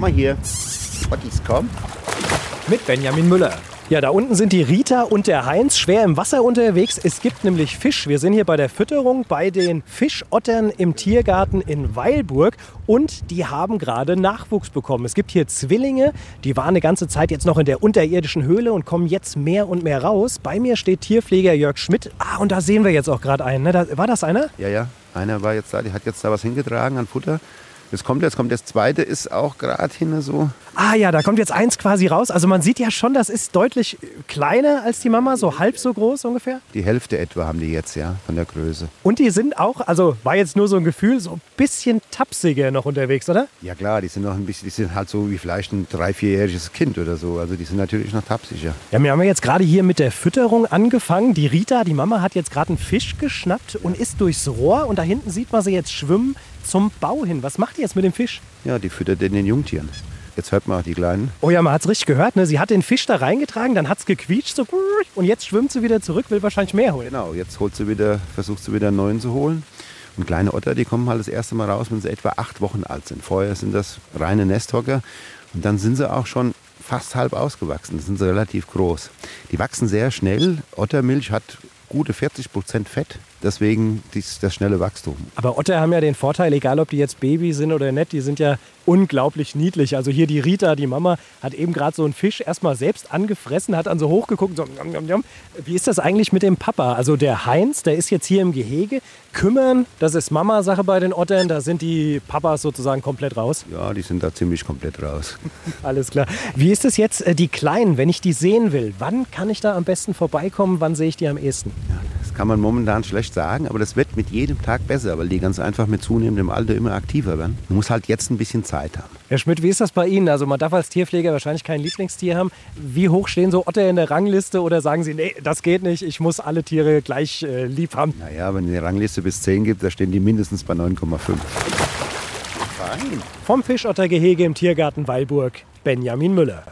mal hier. Ottis, komm. Mit Benjamin Müller. Ja, da unten sind die Rita und der Heinz schwer im Wasser unterwegs. Es gibt nämlich Fisch. Wir sind hier bei der Fütterung bei den Fischottern im Tiergarten in Weilburg und die haben gerade Nachwuchs bekommen. Es gibt hier Zwillinge, die waren eine ganze Zeit jetzt noch in der unterirdischen Höhle und kommen jetzt mehr und mehr raus. Bei mir steht Tierpfleger Jörg Schmidt. Ah, und da sehen wir jetzt auch gerade einen. Ne? Da, war das einer? Ja, ja. Einer war jetzt da, die hat jetzt da was hingetragen an Futter. Das kommt jetzt, kommt das zweite, ist auch gerade hin so. Ah ja, da kommt jetzt eins quasi raus. Also man sieht ja schon, das ist deutlich kleiner als die Mama, so halb so groß ungefähr. Die Hälfte etwa haben die jetzt, ja, von der Größe. Und die sind auch, also war jetzt nur so ein Gefühl, so ein bisschen tapsiger noch unterwegs, oder? Ja klar, die sind noch ein bisschen, die sind halt so wie vielleicht ein drei-, vierjähriges Kind oder so. Also die sind natürlich noch tapsiger. Ja, wir haben jetzt gerade hier mit der Fütterung angefangen. Die Rita, die Mama, hat jetzt gerade einen Fisch geschnappt und ist durchs Rohr und da hinten sieht man sie jetzt schwimmen zum Bau hin. Was macht die jetzt mit dem Fisch? Ja, die füttert den den Jungtieren. Jetzt hört man die Kleinen. Oh ja, man hat es richtig gehört. Ne? Sie hat den Fisch da reingetragen, dann hat es gequietscht so, und jetzt schwimmt sie wieder zurück, will wahrscheinlich mehr holen. Genau, jetzt holt sie wieder, versucht sie wieder einen neuen zu holen. Und kleine Otter, die kommen halt das erste Mal raus, wenn sie etwa acht Wochen alt sind. Vorher sind das reine Nesthocker und dann sind sie auch schon fast halb ausgewachsen. Dann sind sie relativ groß. Die wachsen sehr schnell. Ottermilch hat gute 40 Prozent Fett. Deswegen das schnelle Wachstum. Aber Otter haben ja den Vorteil, egal ob die jetzt Baby sind oder nicht, die sind ja unglaublich niedlich. Also hier die Rita, die Mama, hat eben gerade so einen Fisch erstmal selbst angefressen, hat dann so hochgeguckt. So, njam, njam, njam. Wie ist das eigentlich mit dem Papa? Also der Heinz, der ist jetzt hier im Gehege. Kümmern, das ist Mama-Sache bei den Ottern. Da sind die Papas sozusagen komplett raus. Ja, die sind da ziemlich komplett raus. Alles klar. Wie ist es jetzt, äh, die Kleinen, wenn ich die sehen will? Wann kann ich da am besten vorbeikommen? Wann sehe ich die am ehesten? Kann man momentan schlecht sagen, aber das wird mit jedem Tag besser, weil die ganz einfach mit zunehmendem Alter immer aktiver werden. Man muss halt jetzt ein bisschen Zeit haben. Herr Schmidt, wie ist das bei Ihnen? Also man darf als Tierpfleger wahrscheinlich kein Lieblingstier haben. Wie hoch stehen so Otter in der Rangliste oder sagen Sie, nee, das geht nicht, ich muss alle Tiere gleich äh, lieb haben? Naja, wenn es eine Rangliste bis 10 gibt, da stehen die mindestens bei 9,5. Fein. Vom Fischottergehege im Tiergarten Weilburg, Benjamin Müller.